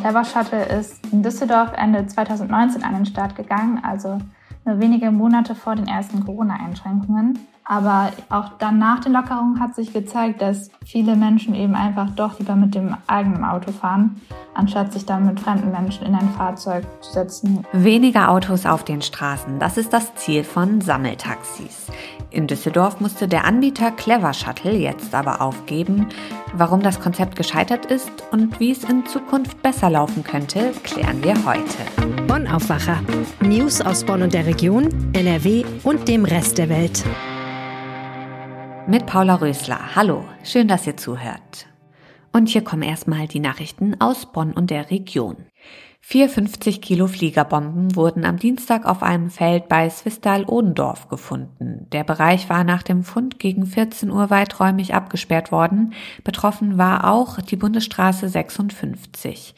Clever Shuttle ist in Düsseldorf Ende 2019 an den Start gegangen, also nur wenige Monate vor den ersten Corona-Einschränkungen. Aber auch dann nach den Lockerungen hat sich gezeigt, dass viele Menschen eben einfach doch lieber mit dem eigenen Auto fahren, anstatt sich dann mit fremden Menschen in ein Fahrzeug zu setzen. Weniger Autos auf den Straßen, das ist das Ziel von Sammeltaxis. In Düsseldorf musste der Anbieter Clever Shuttle jetzt aber aufgeben. Warum das Konzept gescheitert ist und wie es in Zukunft besser laufen könnte, klären wir heute. Bonn Aufwacher. News aus Bonn und der Region, NRW und dem Rest der Welt mit Paula Rösler. Hallo, schön, dass ihr zuhört. Und hier kommen erstmal die Nachrichten aus Bonn und der Region. Vier 50 Kilo Fliegerbomben wurden am Dienstag auf einem Feld bei Swistal-Odendorf gefunden. Der Bereich war nach dem Fund gegen 14 Uhr weiträumig abgesperrt worden. Betroffen war auch die Bundesstraße 56.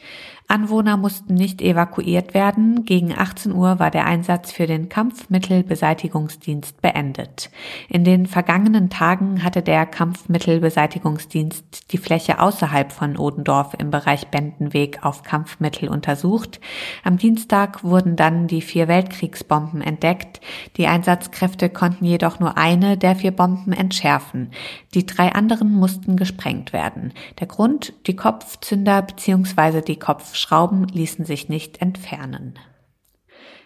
Anwohner mussten nicht evakuiert werden. Gegen 18 Uhr war der Einsatz für den Kampfmittelbeseitigungsdienst beendet. In den vergangenen Tagen hatte der Kampfmittelbeseitigungsdienst die Fläche außerhalb von Odendorf im Bereich Bendenweg auf Kampfmittel untersucht. Am Dienstag wurden dann die vier Weltkriegsbomben entdeckt. Die Einsatzkräfte konnten jedoch nur eine der vier Bomben entschärfen. Die drei anderen mussten gesprengt werden. Der Grund, die Kopfzünder bzw. die Kopf Schrauben ließen sich nicht entfernen.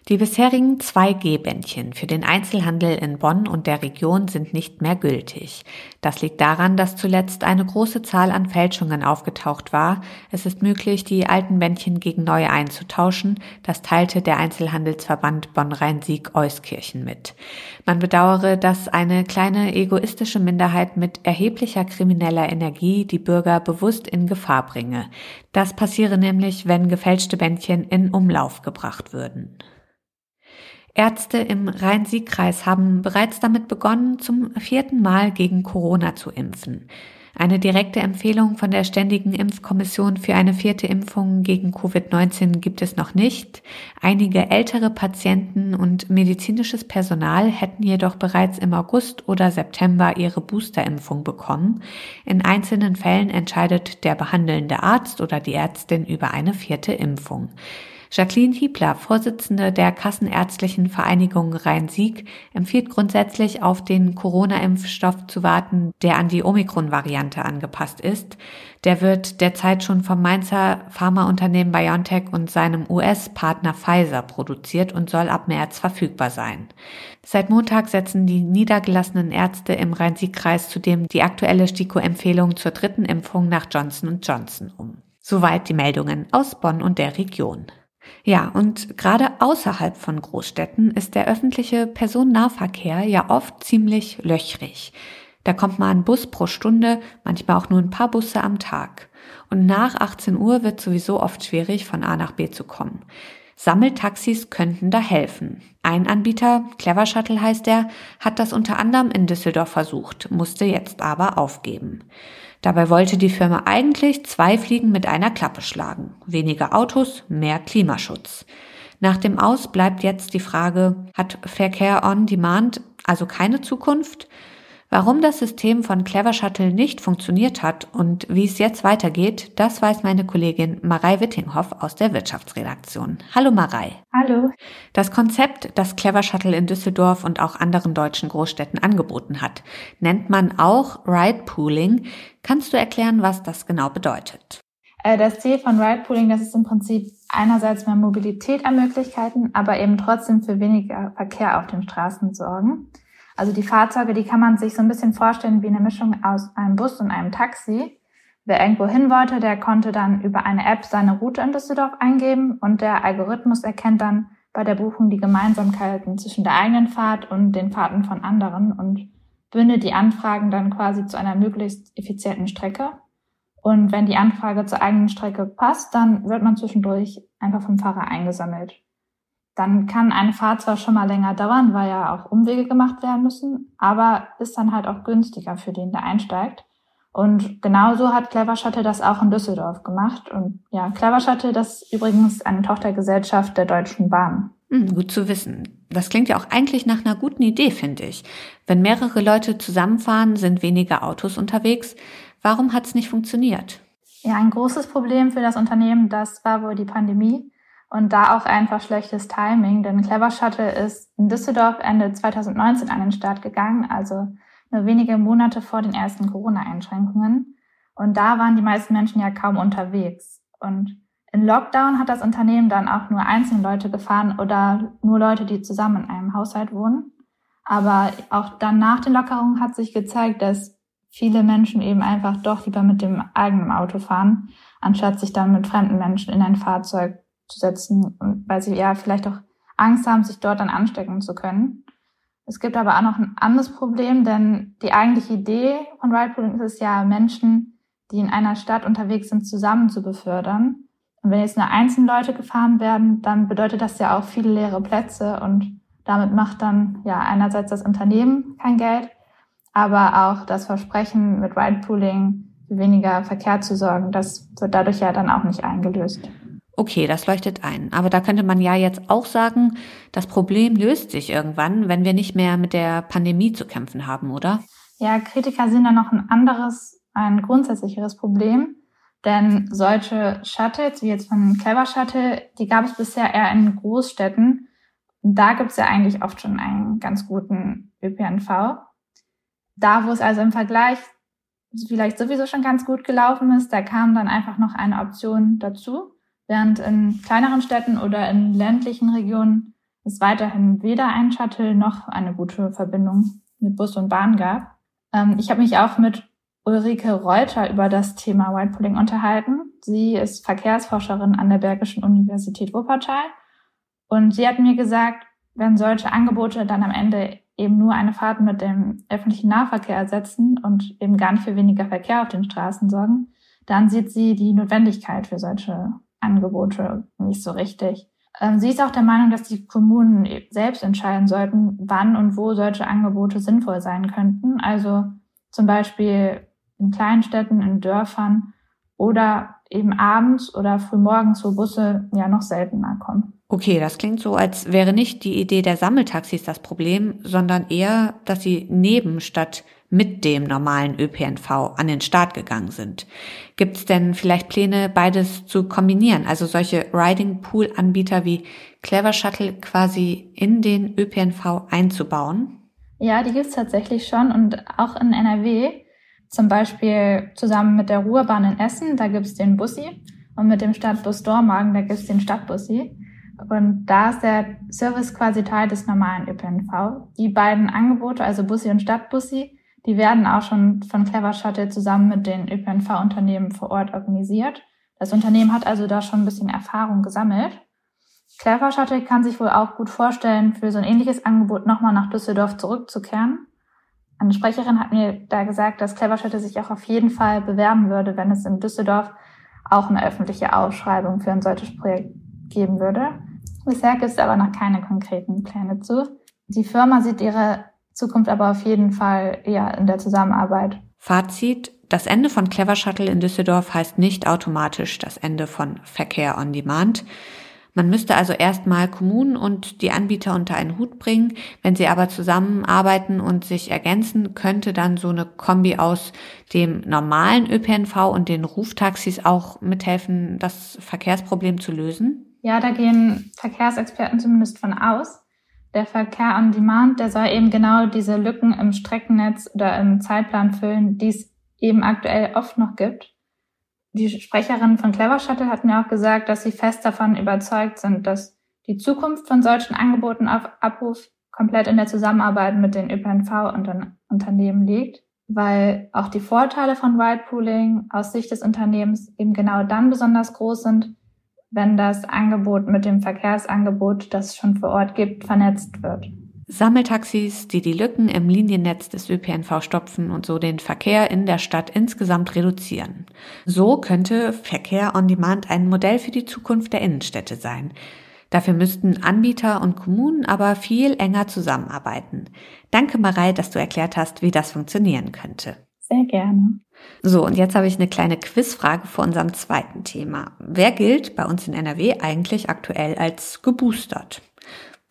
Die bisherigen 2G-Bändchen für den Einzelhandel in Bonn und der Region sind nicht mehr gültig. Das liegt daran, dass zuletzt eine große Zahl an Fälschungen aufgetaucht war. Es ist möglich, die alten Bändchen gegen neue einzutauschen. Das teilte der Einzelhandelsverband Bonn-Rhein-Sieg-Euskirchen mit. Man bedauere, dass eine kleine egoistische Minderheit mit erheblicher krimineller Energie die Bürger bewusst in Gefahr bringe. Das passiere nämlich, wenn gefälschte Bändchen in Umlauf gebracht würden. Ärzte im Rhein-Sieg-Kreis haben bereits damit begonnen, zum vierten Mal gegen Corona zu impfen. Eine direkte Empfehlung von der Ständigen Impfkommission für eine vierte Impfung gegen Covid-19 gibt es noch nicht. Einige ältere Patienten und medizinisches Personal hätten jedoch bereits im August oder September ihre Boosterimpfung bekommen. In einzelnen Fällen entscheidet der behandelnde Arzt oder die Ärztin über eine vierte Impfung. Jacqueline Hiebler, Vorsitzende der Kassenärztlichen Vereinigung Rhein-Sieg, empfiehlt grundsätzlich auf den Corona-Impfstoff zu warten, der an die Omikron-Variante angepasst ist. Der wird derzeit schon vom Mainzer Pharmaunternehmen BioNTech und seinem US-Partner Pfizer produziert und soll ab März verfügbar sein. Seit Montag setzen die niedergelassenen Ärzte im Rhein-Sieg-Kreis zudem die aktuelle STIKO-Empfehlung zur dritten Impfung nach Johnson Johnson um. Soweit die Meldungen aus Bonn und der Region. Ja, und gerade außerhalb von Großstädten ist der öffentliche Personennahverkehr ja oft ziemlich löchrig. Da kommt mal ein Bus pro Stunde, manchmal auch nur ein paar Busse am Tag. Und nach 18 Uhr wird sowieso oft schwierig, von A nach B zu kommen. Sammeltaxis könnten da helfen. Ein Anbieter, Clever Shuttle heißt er, hat das unter anderem in Düsseldorf versucht, musste jetzt aber aufgeben. Dabei wollte die Firma eigentlich zwei Fliegen mit einer Klappe schlagen. Weniger Autos, mehr Klimaschutz. Nach dem Aus bleibt jetzt die Frage, hat Verkehr on Demand also keine Zukunft? Warum das System von Clever Shuttle nicht funktioniert hat und wie es jetzt weitergeht, das weiß meine Kollegin Marei Wittinghoff aus der Wirtschaftsredaktion. Hallo Marei. Hallo. Das Konzept, das Clever Shuttle in Düsseldorf und auch anderen deutschen Großstädten angeboten hat, nennt man auch Ride Pooling. Kannst du erklären, was das genau bedeutet? Äh, das Ziel von Ride Pooling, das ist im Prinzip einerseits mehr Mobilität an Möglichkeiten, aber eben trotzdem für weniger Verkehr auf den Straßen sorgen. Also die Fahrzeuge, die kann man sich so ein bisschen vorstellen wie eine Mischung aus einem Bus und einem Taxi. Wer irgendwo hin wollte, der konnte dann über eine App seine Route in Düsseldorf eingeben und der Algorithmus erkennt dann bei der Buchung die Gemeinsamkeiten zwischen der eigenen Fahrt und den Fahrten von anderen und bündet die Anfragen dann quasi zu einer möglichst effizienten Strecke. Und wenn die Anfrage zur eigenen Strecke passt, dann wird man zwischendurch einfach vom Fahrer eingesammelt dann kann eine Fahrt zwar schon mal länger dauern, weil ja auch Umwege gemacht werden müssen, aber ist dann halt auch günstiger für den, der einsteigt. Und genauso hat Clever Shuttle das auch in Düsseldorf gemacht. Und ja, Clever Shuttle, das ist übrigens eine Tochtergesellschaft der Deutschen Bahn. Hm, gut zu wissen. Das klingt ja auch eigentlich nach einer guten Idee, finde ich. Wenn mehrere Leute zusammenfahren, sind weniger Autos unterwegs. Warum hat es nicht funktioniert? Ja, ein großes Problem für das Unternehmen, das war wohl die Pandemie und da auch einfach schlechtes Timing, denn Clever Shuttle ist in Düsseldorf Ende 2019 an den Start gegangen, also nur wenige Monate vor den ersten Corona-Einschränkungen. Und da waren die meisten Menschen ja kaum unterwegs. Und in Lockdown hat das Unternehmen dann auch nur einzelne Leute gefahren oder nur Leute, die zusammen in einem Haushalt wohnen. Aber auch dann nach den Lockerungen hat sich gezeigt, dass viele Menschen eben einfach doch lieber mit dem eigenen Auto fahren, anstatt sich dann mit fremden Menschen in ein Fahrzeug zu setzen, weil sie ja vielleicht auch Angst haben, sich dort dann anstecken zu können. Es gibt aber auch noch ein anderes Problem, denn die eigentliche Idee von Ridepooling ist es ja, Menschen, die in einer Stadt unterwegs sind, zusammen zu befördern. Und wenn jetzt nur einzelne Leute gefahren werden, dann bedeutet das ja auch viele leere Plätze und damit macht dann ja einerseits das Unternehmen kein Geld, aber auch das Versprechen mit Ridepooling für weniger Verkehr zu sorgen, das wird dadurch ja dann auch nicht eingelöst. Okay, das leuchtet ein. Aber da könnte man ja jetzt auch sagen, das Problem löst sich irgendwann, wenn wir nicht mehr mit der Pandemie zu kämpfen haben, oder? Ja, Kritiker sehen da noch ein anderes, ein grundsätzlicheres Problem. Denn solche Shuttles, wie jetzt von Clever Shuttle, die gab es bisher eher in Großstädten. Da gibt es ja eigentlich oft schon einen ganz guten ÖPNV. Da, wo es also im Vergleich vielleicht sowieso schon ganz gut gelaufen ist, da kam dann einfach noch eine Option dazu. Während in kleineren Städten oder in ländlichen Regionen es weiterhin weder ein Shuttle noch eine gute Verbindung mit Bus und Bahn gab. Ähm, ich habe mich auch mit Ulrike Reuter über das Thema Whitepooling unterhalten. Sie ist Verkehrsforscherin an der Bergischen Universität Wuppertal und sie hat mir gesagt, wenn solche Angebote dann am Ende eben nur eine Fahrt mit dem öffentlichen Nahverkehr ersetzen und eben gar nicht für weniger Verkehr auf den Straßen sorgen, dann sieht sie die Notwendigkeit für solche Angebote nicht so richtig. Ähm, sie ist auch der Meinung, dass die Kommunen selbst entscheiden sollten, wann und wo solche Angebote sinnvoll sein könnten. Also zum Beispiel in kleinen Städten, in Dörfern oder eben abends oder frühmorgens, wo Busse ja noch seltener kommen. Okay, das klingt so, als wäre nicht die Idee der Sammeltaxis das Problem, sondern eher, dass sie neben statt mit dem normalen ÖPNV an den Start gegangen sind. Gibt es denn vielleicht Pläne, beides zu kombinieren, also solche Riding Pool Anbieter wie Clever Shuttle quasi in den ÖPNV einzubauen? Ja, die gibt es tatsächlich schon und auch in NRW, zum Beispiel zusammen mit der Ruhrbahn in Essen, da gibt es den Bussi und mit dem Stadtbus Dormagen, da gibt es den Stadtbussi. Und da ist der Service quasi Teil des normalen ÖPNV. Die beiden Angebote, also Bussi und Stadtbussi, die werden auch schon von Clever Shuttle zusammen mit den ÖPNV-Unternehmen vor Ort organisiert. Das Unternehmen hat also da schon ein bisschen Erfahrung gesammelt. Clever Shuttle kann sich wohl auch gut vorstellen, für so ein ähnliches Angebot nochmal nach Düsseldorf zurückzukehren. Eine Sprecherin hat mir da gesagt, dass Clever Shuttle sich auch auf jeden Fall bewerben würde, wenn es in Düsseldorf auch eine öffentliche Ausschreibung für ein solches Projekt geben würde. Bisher gibt es aber noch keine konkreten Pläne zu. Die Firma sieht ihre Zukunft aber auf jeden Fall eher in der Zusammenarbeit. Fazit. Das Ende von Clever Shuttle in Düsseldorf heißt nicht automatisch das Ende von Verkehr on Demand. Man müsste also erstmal Kommunen und die Anbieter unter einen Hut bringen. Wenn sie aber zusammenarbeiten und sich ergänzen, könnte dann so eine Kombi aus dem normalen ÖPNV und den Ruftaxis auch mithelfen, das Verkehrsproblem zu lösen? Ja, da gehen Verkehrsexperten zumindest von aus. Der Verkehr on Demand, der soll eben genau diese Lücken im Streckennetz oder im Zeitplan füllen, die es eben aktuell oft noch gibt. Die Sprecherin von Clever Shuttle hat mir auch gesagt, dass sie fest davon überzeugt sind, dass die Zukunft von solchen Angeboten auf Abruf komplett in der Zusammenarbeit mit den ÖPNV-Unternehmen liegt, weil auch die Vorteile von Ridepooling aus Sicht des Unternehmens eben genau dann besonders groß sind, wenn das Angebot mit dem Verkehrsangebot, das es schon vor Ort gibt, vernetzt wird. Sammeltaxis, die die Lücken im Liniennetz des ÖPNV stopfen und so den Verkehr in der Stadt insgesamt reduzieren. So könnte Verkehr on Demand ein Modell für die Zukunft der Innenstädte sein. Dafür müssten Anbieter und Kommunen aber viel enger zusammenarbeiten. Danke, Marei, dass du erklärt hast, wie das funktionieren könnte. Sehr gerne. So, und jetzt habe ich eine kleine Quizfrage vor unserem zweiten Thema. Wer gilt bei uns in NRW eigentlich aktuell als geboostert?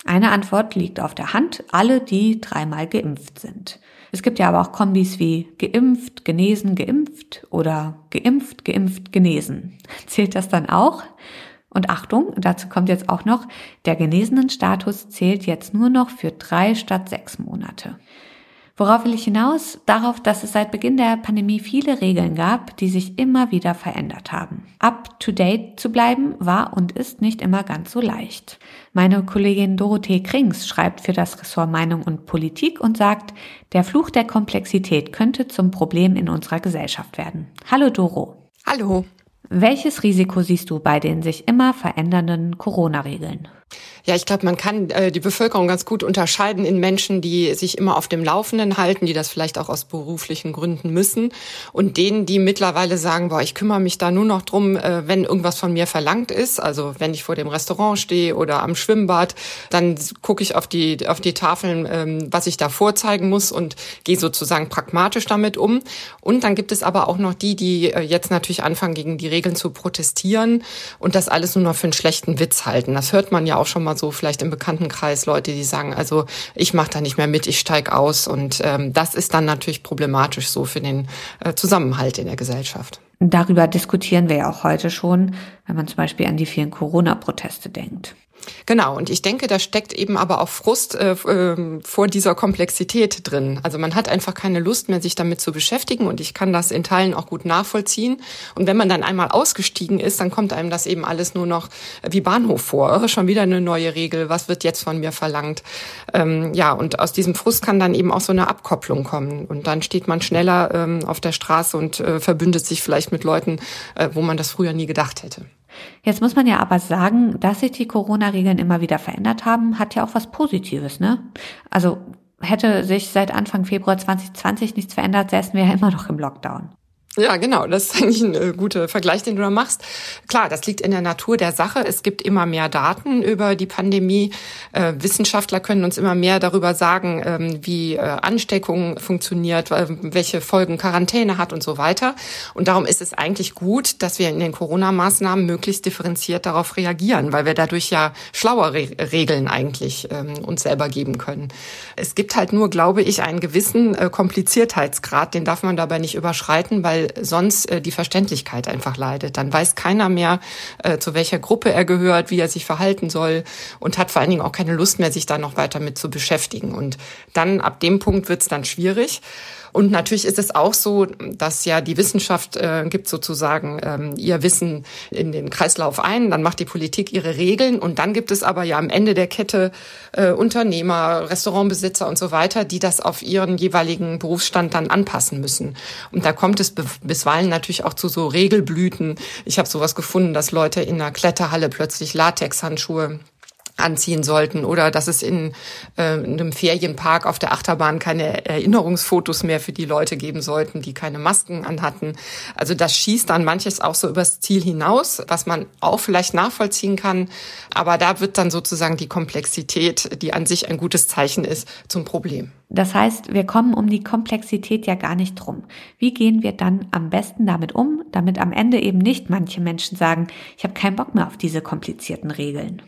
Eine Antwort liegt auf der Hand, alle, die dreimal geimpft sind. Es gibt ja aber auch Kombis wie geimpft, genesen, geimpft oder geimpft, geimpft, genesen. Zählt das dann auch? Und Achtung, dazu kommt jetzt auch noch, der genesenen Status zählt jetzt nur noch für drei statt sechs Monate. Worauf will ich hinaus? Darauf, dass es seit Beginn der Pandemie viele Regeln gab, die sich immer wieder verändert haben. Up to date zu bleiben war und ist nicht immer ganz so leicht. Meine Kollegin Dorothee Krings schreibt für das Ressort Meinung und Politik und sagt, der Fluch der Komplexität könnte zum Problem in unserer Gesellschaft werden. Hallo Doro. Hallo. Welches Risiko siehst du bei den sich immer verändernden Corona-Regeln? Ja, ich glaube, man kann äh, die Bevölkerung ganz gut unterscheiden in Menschen, die sich immer auf dem Laufenden halten, die das vielleicht auch aus beruflichen Gründen müssen, und denen, die mittlerweile sagen, boah, ich kümmere mich da nur noch drum, äh, wenn irgendwas von mir verlangt ist. Also wenn ich vor dem Restaurant stehe oder am Schwimmbad, dann gucke ich auf die auf die Tafeln, ähm, was ich da vorzeigen muss und gehe sozusagen pragmatisch damit um. Und dann gibt es aber auch noch die, die äh, jetzt natürlich anfangen, gegen die Regeln zu protestieren und das alles nur noch für einen schlechten Witz halten. Das hört man ja auch schon mal so vielleicht im Bekanntenkreis Leute, die sagen, also ich mache da nicht mehr mit, ich steig aus. Und ähm, das ist dann natürlich problematisch so für den äh, Zusammenhalt in der Gesellschaft. Darüber diskutieren wir ja auch heute schon, wenn man zum Beispiel an die vielen Corona-Proteste denkt. Genau, und ich denke, da steckt eben aber auch Frust äh, äh, vor dieser Komplexität drin. Also man hat einfach keine Lust mehr, sich damit zu beschäftigen und ich kann das in Teilen auch gut nachvollziehen. Und wenn man dann einmal ausgestiegen ist, dann kommt einem das eben alles nur noch wie Bahnhof vor. Schon wieder eine neue Regel, was wird jetzt von mir verlangt? Ähm, ja, und aus diesem Frust kann dann eben auch so eine Abkopplung kommen. Und dann steht man schneller ähm, auf der Straße und äh, verbündet sich vielleicht mit Leuten, äh, wo man das früher nie gedacht hätte. Jetzt muss man ja aber sagen, dass sich die Corona-Regeln immer wieder verändert haben, hat ja auch was Positives, ne? Also hätte sich seit Anfang Februar 2020 nichts verändert, säßen wir ja immer noch im Lockdown. Ja, genau. Das ist eigentlich ein äh, guter Vergleich, den du da machst. Klar, das liegt in der Natur der Sache. Es gibt immer mehr Daten über die Pandemie. Äh, Wissenschaftler können uns immer mehr darüber sagen, ähm, wie äh, Ansteckung funktioniert, welche Folgen Quarantäne hat und so weiter. Und darum ist es eigentlich gut, dass wir in den Corona-Maßnahmen möglichst differenziert darauf reagieren, weil wir dadurch ja schlauere Re Regeln eigentlich ähm, uns selber geben können. Es gibt halt nur, glaube ich, einen gewissen Kompliziertheitsgrad, den darf man dabei nicht überschreiten, weil sonst äh, die Verständlichkeit einfach leidet. Dann weiß keiner mehr, äh, zu welcher Gruppe er gehört, wie er sich verhalten soll und hat vor allen Dingen auch keine Lust mehr, sich da noch weiter mit zu beschäftigen. Und dann ab dem Punkt wird es dann schwierig. Und natürlich ist es auch so, dass ja die Wissenschaft äh, gibt sozusagen ähm, ihr Wissen in den Kreislauf ein, dann macht die Politik ihre Regeln und dann gibt es aber ja am Ende der Kette äh, Unternehmer, Restaurantbesitzer und so weiter, die das auf ihren jeweiligen Berufsstand dann anpassen müssen. Und da kommt es bisweilen natürlich auch zu so Regelblüten. Ich habe sowas gefunden, dass Leute in einer Kletterhalle plötzlich Latexhandschuhe anziehen sollten oder dass es in, äh, in einem Ferienpark auf der Achterbahn keine Erinnerungsfotos mehr für die Leute geben sollten, die keine Masken anhatten. Also das schießt dann manches auch so übers Ziel hinaus, was man auch vielleicht nachvollziehen kann. Aber da wird dann sozusagen die Komplexität, die an sich ein gutes Zeichen ist, zum Problem. Das heißt, wir kommen um die Komplexität ja gar nicht drum. Wie gehen wir dann am besten damit um, damit am Ende eben nicht manche Menschen sagen, ich habe keinen Bock mehr auf diese komplizierten Regeln?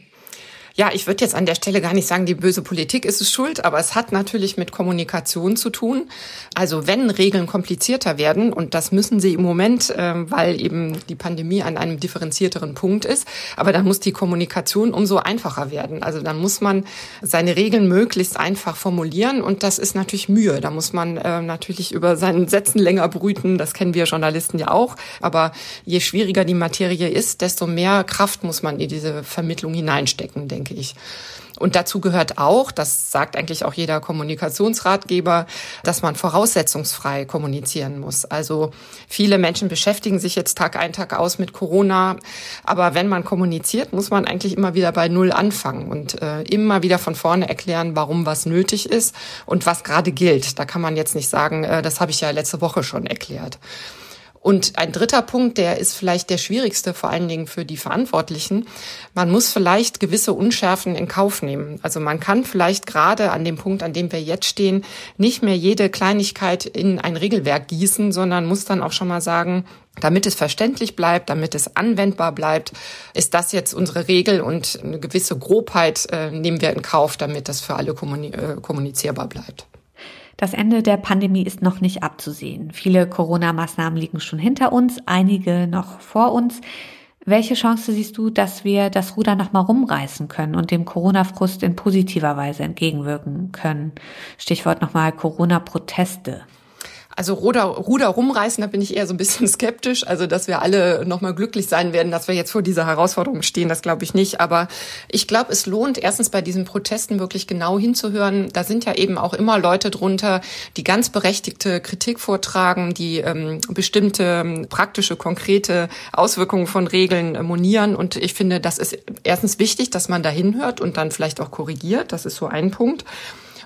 Ja, ich würde jetzt an der Stelle gar nicht sagen, die böse Politik ist es schuld, aber es hat natürlich mit Kommunikation zu tun. Also wenn Regeln komplizierter werden, und das müssen sie im Moment, äh, weil eben die Pandemie an einem differenzierteren Punkt ist, aber dann muss die Kommunikation umso einfacher werden. Also dann muss man seine Regeln möglichst einfach formulieren und das ist natürlich Mühe. Da muss man äh, natürlich über seinen Sätzen länger brüten, das kennen wir Journalisten ja auch. Aber je schwieriger die Materie ist, desto mehr Kraft muss man in diese Vermittlung hineinstecken, denke denke ich. Und dazu gehört auch, das sagt eigentlich auch jeder Kommunikationsratgeber, dass man voraussetzungsfrei kommunizieren muss. Also viele Menschen beschäftigen sich jetzt Tag ein, Tag aus mit Corona. Aber wenn man kommuniziert, muss man eigentlich immer wieder bei Null anfangen und äh, immer wieder von vorne erklären, warum was nötig ist und was gerade gilt. Da kann man jetzt nicht sagen, äh, das habe ich ja letzte Woche schon erklärt. Und ein dritter Punkt, der ist vielleicht der schwierigste, vor allen Dingen für die Verantwortlichen. Man muss vielleicht gewisse Unschärfen in Kauf nehmen. Also man kann vielleicht gerade an dem Punkt, an dem wir jetzt stehen, nicht mehr jede Kleinigkeit in ein Regelwerk gießen, sondern muss dann auch schon mal sagen, damit es verständlich bleibt, damit es anwendbar bleibt, ist das jetzt unsere Regel und eine gewisse Grobheit äh, nehmen wir in Kauf, damit das für alle kommunizierbar bleibt. Das Ende der Pandemie ist noch nicht abzusehen. Viele Corona-Maßnahmen liegen schon hinter uns, einige noch vor uns. Welche Chance siehst du, dass wir das Ruder nochmal rumreißen können und dem Corona-Frust in positiver Weise entgegenwirken können? Stichwort nochmal Corona-Proteste. Also Ruder, Ruder rumreißen, da bin ich eher so ein bisschen skeptisch. Also, dass wir alle nochmal glücklich sein werden, dass wir jetzt vor dieser Herausforderung stehen, das glaube ich nicht. Aber ich glaube, es lohnt erstens bei diesen Protesten wirklich genau hinzuhören. Da sind ja eben auch immer Leute drunter, die ganz berechtigte Kritik vortragen, die ähm, bestimmte ähm, praktische, konkrete Auswirkungen von Regeln äh, monieren. Und ich finde, das ist erstens wichtig, dass man da hinhört und dann vielleicht auch korrigiert. Das ist so ein Punkt.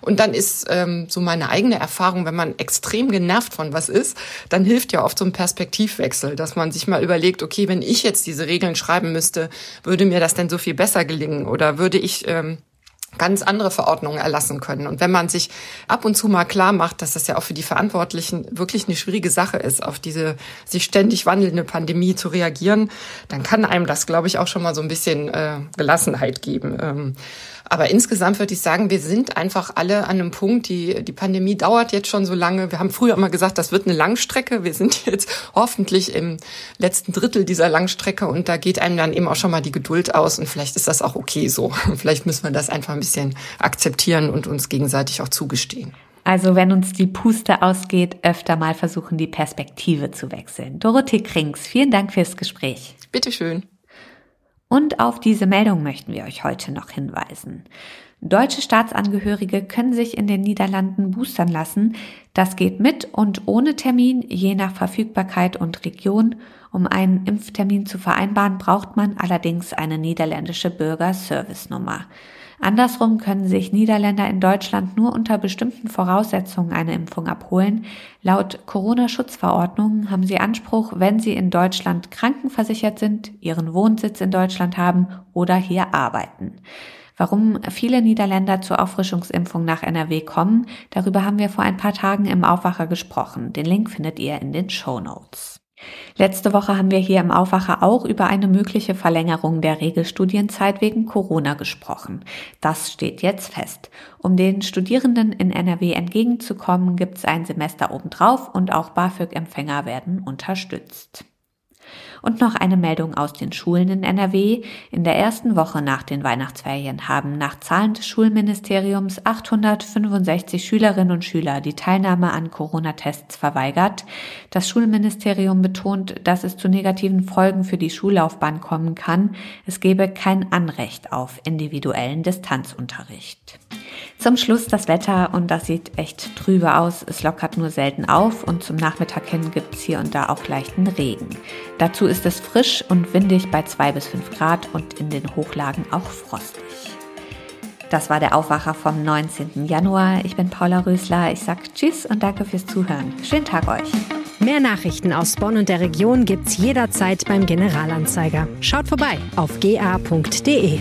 Und dann ist ähm, so meine eigene Erfahrung, wenn man extrem genervt von was ist, dann hilft ja oft so ein Perspektivwechsel, dass man sich mal überlegt, okay, wenn ich jetzt diese Regeln schreiben müsste, würde mir das denn so viel besser gelingen? Oder würde ich ähm, ganz andere Verordnungen erlassen können. Und wenn man sich ab und zu mal klar macht, dass das ja auch für die Verantwortlichen wirklich eine schwierige Sache ist, auf diese sich ständig wandelnde Pandemie zu reagieren, dann kann einem das, glaube ich, auch schon mal so ein bisschen äh, Gelassenheit geben. Ähm, aber insgesamt würde ich sagen, wir sind einfach alle an einem Punkt, die, die Pandemie dauert jetzt schon so lange. Wir haben früher immer gesagt, das wird eine Langstrecke. Wir sind jetzt hoffentlich im letzten Drittel dieser Langstrecke und da geht einem dann eben auch schon mal die Geduld aus und vielleicht ist das auch okay so. Vielleicht müssen wir das einfach ein bisschen akzeptieren und uns gegenseitig auch zugestehen. Also wenn uns die Puste ausgeht, öfter mal versuchen, die Perspektive zu wechseln. Dorothee Krings, vielen Dank fürs Gespräch. Bitteschön. Und auf diese Meldung möchten wir euch heute noch hinweisen. Deutsche Staatsangehörige können sich in den Niederlanden boostern lassen. Das geht mit und ohne Termin, je nach Verfügbarkeit und Region. Um einen Impftermin zu vereinbaren, braucht man allerdings eine niederländische Bürgerservice-Nummer. Andersrum können sich Niederländer in Deutschland nur unter bestimmten Voraussetzungen eine Impfung abholen. Laut Corona-Schutzverordnung haben sie Anspruch, wenn sie in Deutschland krankenversichert sind, ihren Wohnsitz in Deutschland haben oder hier arbeiten. Warum viele Niederländer zur Auffrischungsimpfung nach NRW kommen, darüber haben wir vor ein paar Tagen im Aufwacher gesprochen. Den Link findet ihr in den Show Notes. Letzte Woche haben wir hier im Aufwacher auch über eine mögliche Verlängerung der Regelstudienzeit wegen Corona gesprochen. Das steht jetzt fest. Um den Studierenden in NRW entgegenzukommen, gibt es ein Semester obendrauf und auch BAföG-Empfänger werden unterstützt. Und noch eine Meldung aus den Schulen in NRW. In der ersten Woche nach den Weihnachtsferien haben nach Zahlen des Schulministeriums 865 Schülerinnen und Schüler die Teilnahme an Corona-Tests verweigert. Das Schulministerium betont, dass es zu negativen Folgen für die Schullaufbahn kommen kann. Es gebe kein Anrecht auf individuellen Distanzunterricht. Zum Schluss das Wetter und das sieht echt trübe aus. Es lockert nur selten auf und zum Nachmittag hin gibt's hier und da auch leichten Regen. Dazu ist es frisch und windig bei zwei bis fünf Grad und in den Hochlagen auch frostig. Das war der Aufwacher vom 19. Januar. Ich bin Paula Rösler. Ich sag Tschüss und danke fürs Zuhören. Schönen Tag euch. Mehr Nachrichten aus Bonn und der Region gibt's jederzeit beim Generalanzeiger. Schaut vorbei auf ga.de.